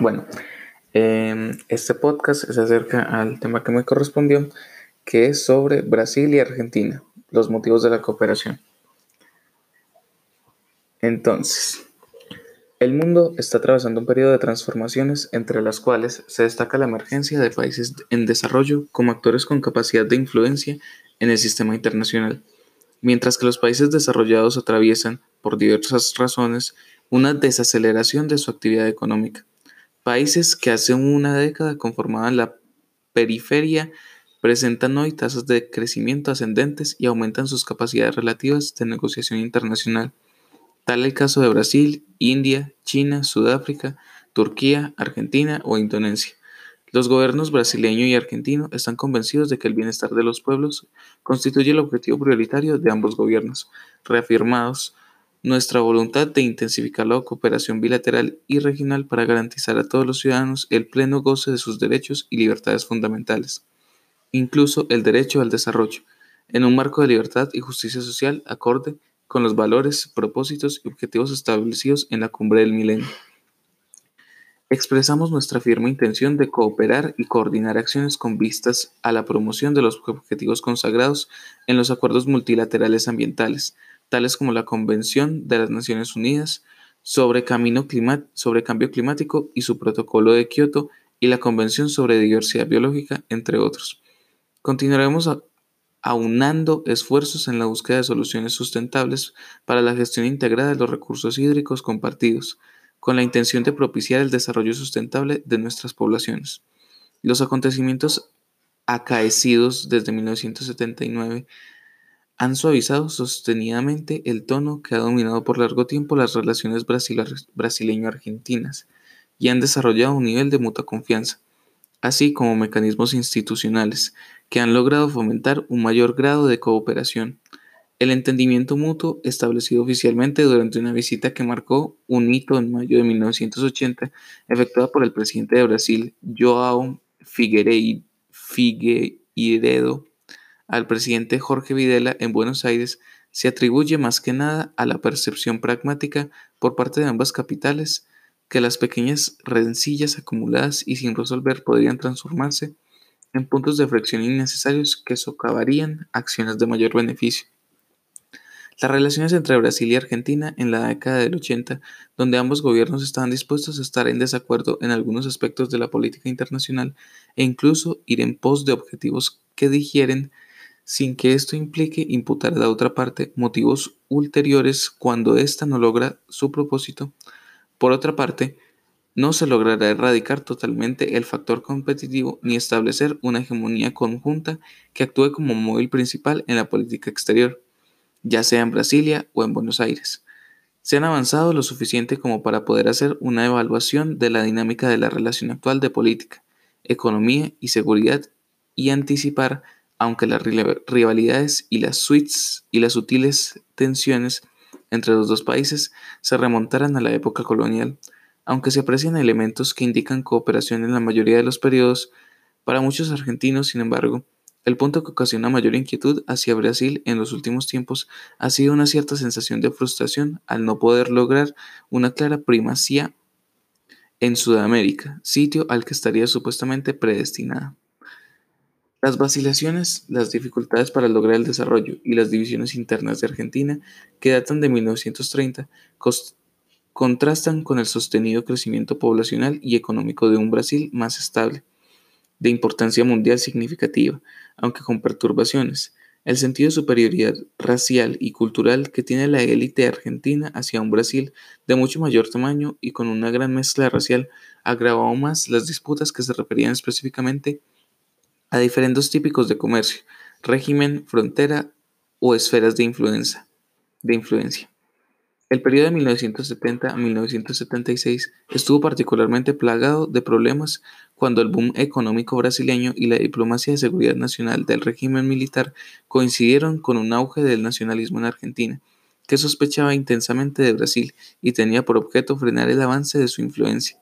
Bueno, em, este podcast se acerca al tema que me correspondió, que es sobre Brasil y Argentina, los motivos de la cooperación. Entonces, el mundo está atravesando un periodo de transformaciones entre las cuales se destaca la emergencia de países en desarrollo como actores con capacidad de influencia en el sistema internacional, mientras que los países desarrollados atraviesan, por diversas razones, una desaceleración de su actividad económica. Países que hace una década conformaban la periferia presentan hoy tasas de crecimiento ascendentes y aumentan sus capacidades relativas de negociación internacional. Tal el caso de Brasil, India, China, Sudáfrica, Turquía, Argentina o Indonesia. Los gobiernos brasileño y argentino están convencidos de que el bienestar de los pueblos constituye el objetivo prioritario de ambos gobiernos, reafirmados nuestra voluntad de intensificar la cooperación bilateral y regional para garantizar a todos los ciudadanos el pleno goce de sus derechos y libertades fundamentales, incluso el derecho al desarrollo, en un marco de libertad y justicia social acorde con los valores, propósitos y objetivos establecidos en la cumbre del milenio. Expresamos nuestra firme intención de cooperar y coordinar acciones con vistas a la promoción de los objetivos consagrados en los acuerdos multilaterales ambientales, tales como la Convención de las Naciones Unidas sobre, Cambio Climático y su Protocolo de Kioto y la Convención sobre Diversidad Biológica, entre otros. Continuaremos aunando esfuerzos en la búsqueda de soluciones sustentables para la gestión integrada de los recursos hídricos compartidos, con la intención de propiciar el desarrollo sustentable de nuestras poblaciones. Los acontecimientos acaecidos desde 1979 han suavizado sostenidamente el tono que ha dominado por largo tiempo las relaciones brasileño-argentinas y han desarrollado un nivel de mutua confianza, así como mecanismos institucionales que han logrado fomentar un mayor grado de cooperación. El entendimiento mutuo, establecido oficialmente durante una visita que marcó un hito en mayo de 1980, efectuada por el presidente de Brasil, João Figueiredo, al presidente Jorge Videla en Buenos Aires se atribuye más que nada a la percepción pragmática por parte de ambas capitales que las pequeñas rencillas acumuladas y sin resolver podrían transformarse en puntos de fricción innecesarios que socavarían acciones de mayor beneficio. Las relaciones entre Brasil y Argentina en la década del 80, donde ambos gobiernos estaban dispuestos a estar en desacuerdo en algunos aspectos de la política internacional e incluso ir en pos de objetivos que digieren sin que esto implique imputar a la otra parte motivos ulteriores cuando ésta no logra su propósito. Por otra parte, no se logrará erradicar totalmente el factor competitivo ni establecer una hegemonía conjunta que actúe como móvil principal en la política exterior, ya sea en Brasilia o en Buenos Aires. Se han avanzado lo suficiente como para poder hacer una evaluación de la dinámica de la relación actual de política, economía y seguridad y anticipar aunque las rivalidades y las suites y las sutiles tensiones entre los dos países se remontaran a la época colonial, aunque se aprecian elementos que indican cooperación en la mayoría de los periodos, para muchos argentinos, sin embargo, el punto que ocasiona mayor inquietud hacia Brasil en los últimos tiempos ha sido una cierta sensación de frustración al no poder lograr una clara primacía en Sudamérica, sitio al que estaría supuestamente predestinada. Las vacilaciones, las dificultades para lograr el desarrollo y las divisiones internas de Argentina, que datan de 1930, contrastan con el sostenido crecimiento poblacional y económico de un Brasil más estable, de importancia mundial significativa, aunque con perturbaciones. El sentido de superioridad racial y cultural que tiene la élite argentina hacia un Brasil de mucho mayor tamaño y con una gran mezcla racial agravó aún más las disputas que se referían específicamente a diferentes típicos de comercio, régimen, frontera o esferas de influencia. De influencia. El periodo de 1970 a 1976 estuvo particularmente plagado de problemas cuando el boom económico brasileño y la diplomacia de seguridad nacional del régimen militar coincidieron con un auge del nacionalismo en Argentina, que sospechaba intensamente de Brasil y tenía por objeto frenar el avance de su influencia.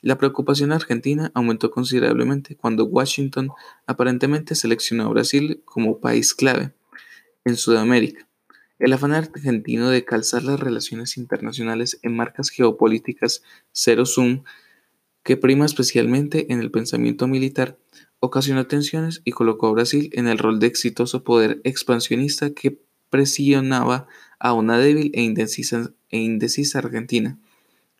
La preocupación argentina aumentó considerablemente cuando Washington aparentemente seleccionó a Brasil como país clave en Sudamérica. El afán argentino de calzar las relaciones internacionales en marcas geopolíticas cero sum que prima especialmente en el pensamiento militar, ocasionó tensiones y colocó a Brasil en el rol de exitoso poder expansionista que presionaba a una débil e indecisa, e Argentina.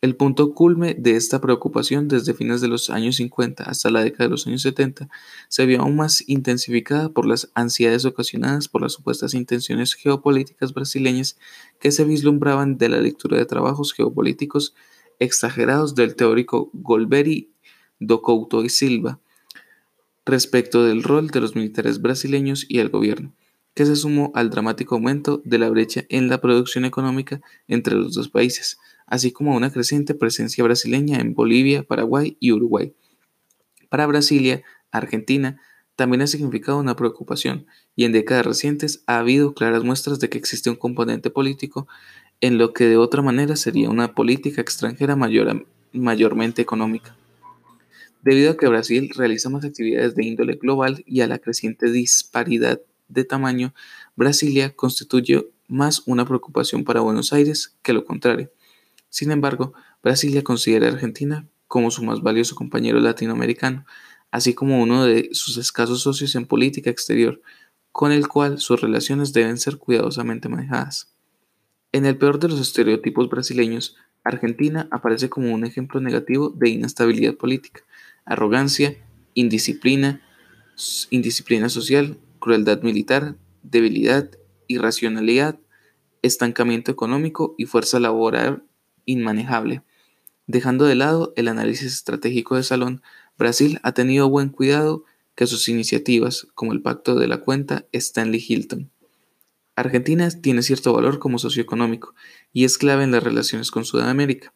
El punto culme de esta preocupación desde fines de los años 50 hasta la década de los años 70 se vio aún más intensificada por las ansiedades ocasionadas por las supuestas intenciones geopolíticas brasileñas que se vislumbraban de la lectura de trabajos geopolíticos exagerados del teórico Golbery do Couto y Silva respecto del rol de los militares brasileños y el gobierno, que se sumó al dramático aumento de la brecha en la producción económica entre los dos países así como una creciente presencia brasileña en Bolivia, Paraguay y Uruguay. Para Brasilia, Argentina también ha significado una preocupación y en décadas recientes ha habido claras muestras de que existe un componente político en lo que de otra manera sería una política extranjera mayormente económica. Debido a que Brasil realiza más actividades de índole global y a la creciente disparidad de tamaño, Brasilia constituye más una preocupación para Buenos Aires que lo contrario. Sin embargo, Brasilia considera a Argentina como su más valioso compañero latinoamericano, así como uno de sus escasos socios en política exterior, con el cual sus relaciones deben ser cuidadosamente manejadas. En el peor de los estereotipos brasileños, Argentina aparece como un ejemplo negativo de inestabilidad política, arrogancia, indisciplina, indisciplina social, crueldad militar, debilidad, irracionalidad, estancamiento económico y fuerza laboral inmanejable. Dejando de lado el análisis estratégico de Salón, Brasil ha tenido buen cuidado que sus iniciativas, como el Pacto de la Cuenta Stanley Hilton. Argentina tiene cierto valor como socioeconómico y es clave en las relaciones con Sudamérica,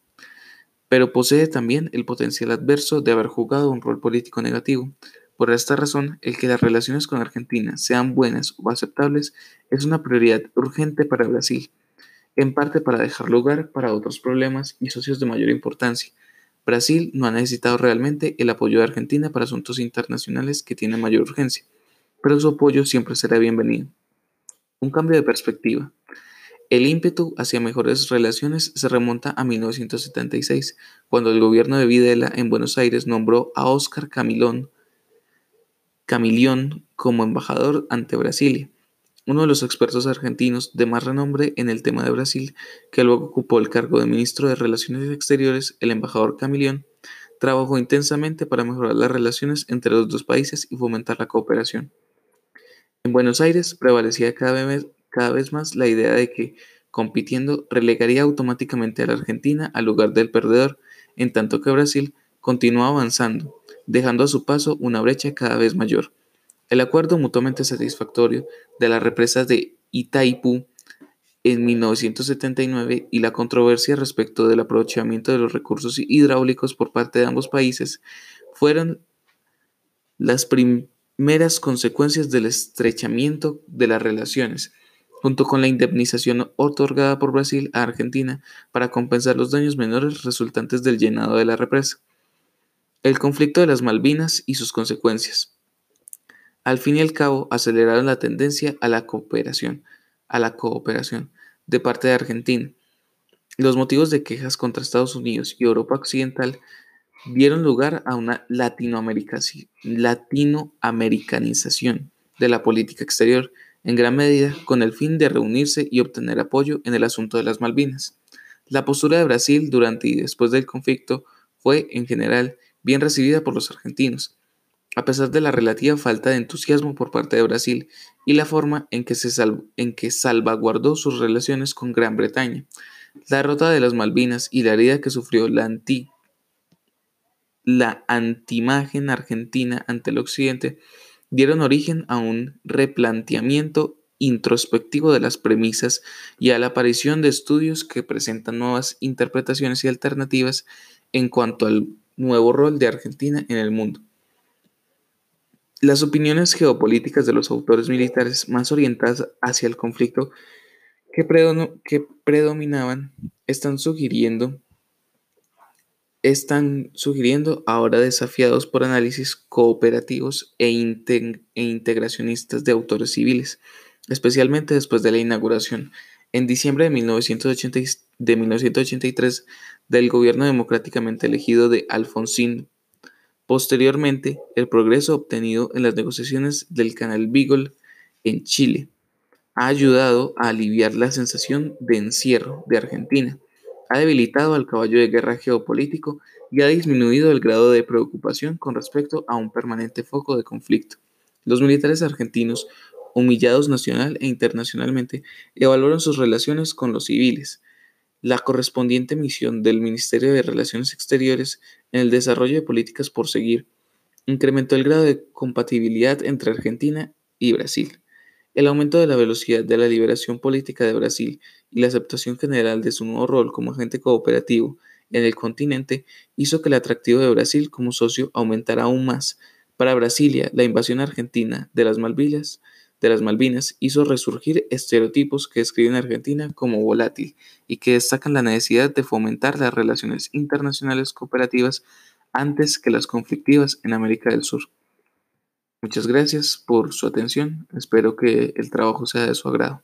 pero posee también el potencial adverso de haber jugado un rol político negativo. Por esta razón, el que las relaciones con Argentina sean buenas o aceptables es una prioridad urgente para Brasil en parte para dejar lugar para otros problemas y socios de mayor importancia. Brasil no ha necesitado realmente el apoyo de Argentina para asuntos internacionales que tienen mayor urgencia, pero su apoyo siempre será bienvenido. Un cambio de perspectiva. El ímpetu hacia mejores relaciones se remonta a 1976, cuando el gobierno de Videla en Buenos Aires nombró a Óscar Camilón, Camilión como embajador ante Brasilia uno de los expertos argentinos de más renombre en el tema de Brasil, que luego ocupó el cargo de ministro de Relaciones Exteriores, el embajador Camilión, trabajó intensamente para mejorar las relaciones entre los dos países y fomentar la cooperación. En Buenos Aires prevalecía cada vez, cada vez más la idea de que, compitiendo, relegaría automáticamente a la Argentina al lugar del perdedor, en tanto que Brasil continuó avanzando, dejando a su paso una brecha cada vez mayor. El acuerdo mutuamente satisfactorio de las represas de Itaipú en 1979 y la controversia respecto del aprovechamiento de los recursos hidráulicos por parte de ambos países fueron las primeras consecuencias del estrechamiento de las relaciones, junto con la indemnización otorgada por Brasil a Argentina para compensar los daños menores resultantes del llenado de la represa. El conflicto de las Malvinas y sus consecuencias al fin y al cabo aceleraron la tendencia a la cooperación, a la cooperación de parte de Argentina. Los motivos de quejas contra Estados Unidos y Europa Occidental dieron lugar a una latinoamericanización de la política exterior, en gran medida con el fin de reunirse y obtener apoyo en el asunto de las Malvinas. La postura de Brasil durante y después del conflicto fue, en general, bien recibida por los argentinos, a pesar de la relativa falta de entusiasmo por parte de Brasil y la forma en que, se en que salvaguardó sus relaciones con Gran Bretaña. La derrota de las Malvinas y la herida que sufrió la, anti la antimagen argentina ante el occidente dieron origen a un replanteamiento introspectivo de las premisas y a la aparición de estudios que presentan nuevas interpretaciones y alternativas en cuanto al nuevo rol de Argentina en el mundo. Las opiniones geopolíticas de los autores militares más orientadas hacia el conflicto que, predominaban están sugiriendo, están sugiriendo ahora desafiados por análisis cooperativos e, e integracionistas de autores civiles, especialmente después de la inauguración En diciembre de, 1983 del gobierno democráticamente elegido de Alfonsín. Posteriormente, el progreso obtenido en las negociaciones del Canal Beagle en Chile ha ayudado a aliviar la sensación de encierro de Argentina, ha debilitado al caballo de guerra geopolítico y ha disminuido el grado de preocupación con respecto a un permanente foco de conflicto. Los militares argentinos, humillados nacional e internacionalmente, evaluaron sus relaciones con los civiles, la correspondiente misión del Ministerio de Relaciones Exteriores en el desarrollo de políticas por seguir, incrementó el grado de compatibilidad entre Argentina y Brasil. El aumento de la velocidad de la liberación política de Brasil y la aceptación general de su nuevo rol como agente cooperativo en el continente hizo que el atractivo de Brasil como socio aumentara aún más. Para Brasilia, la invasión argentina de las Malvinas, de las Malvinas hizo resurgir estereotipos que describen a Argentina como volátil y que destacan la necesidad de fomentar las relaciones internacionales cooperativas antes que las conflictivas en América del Sur. Muchas gracias por su atención. Espero que el trabajo sea de su agrado.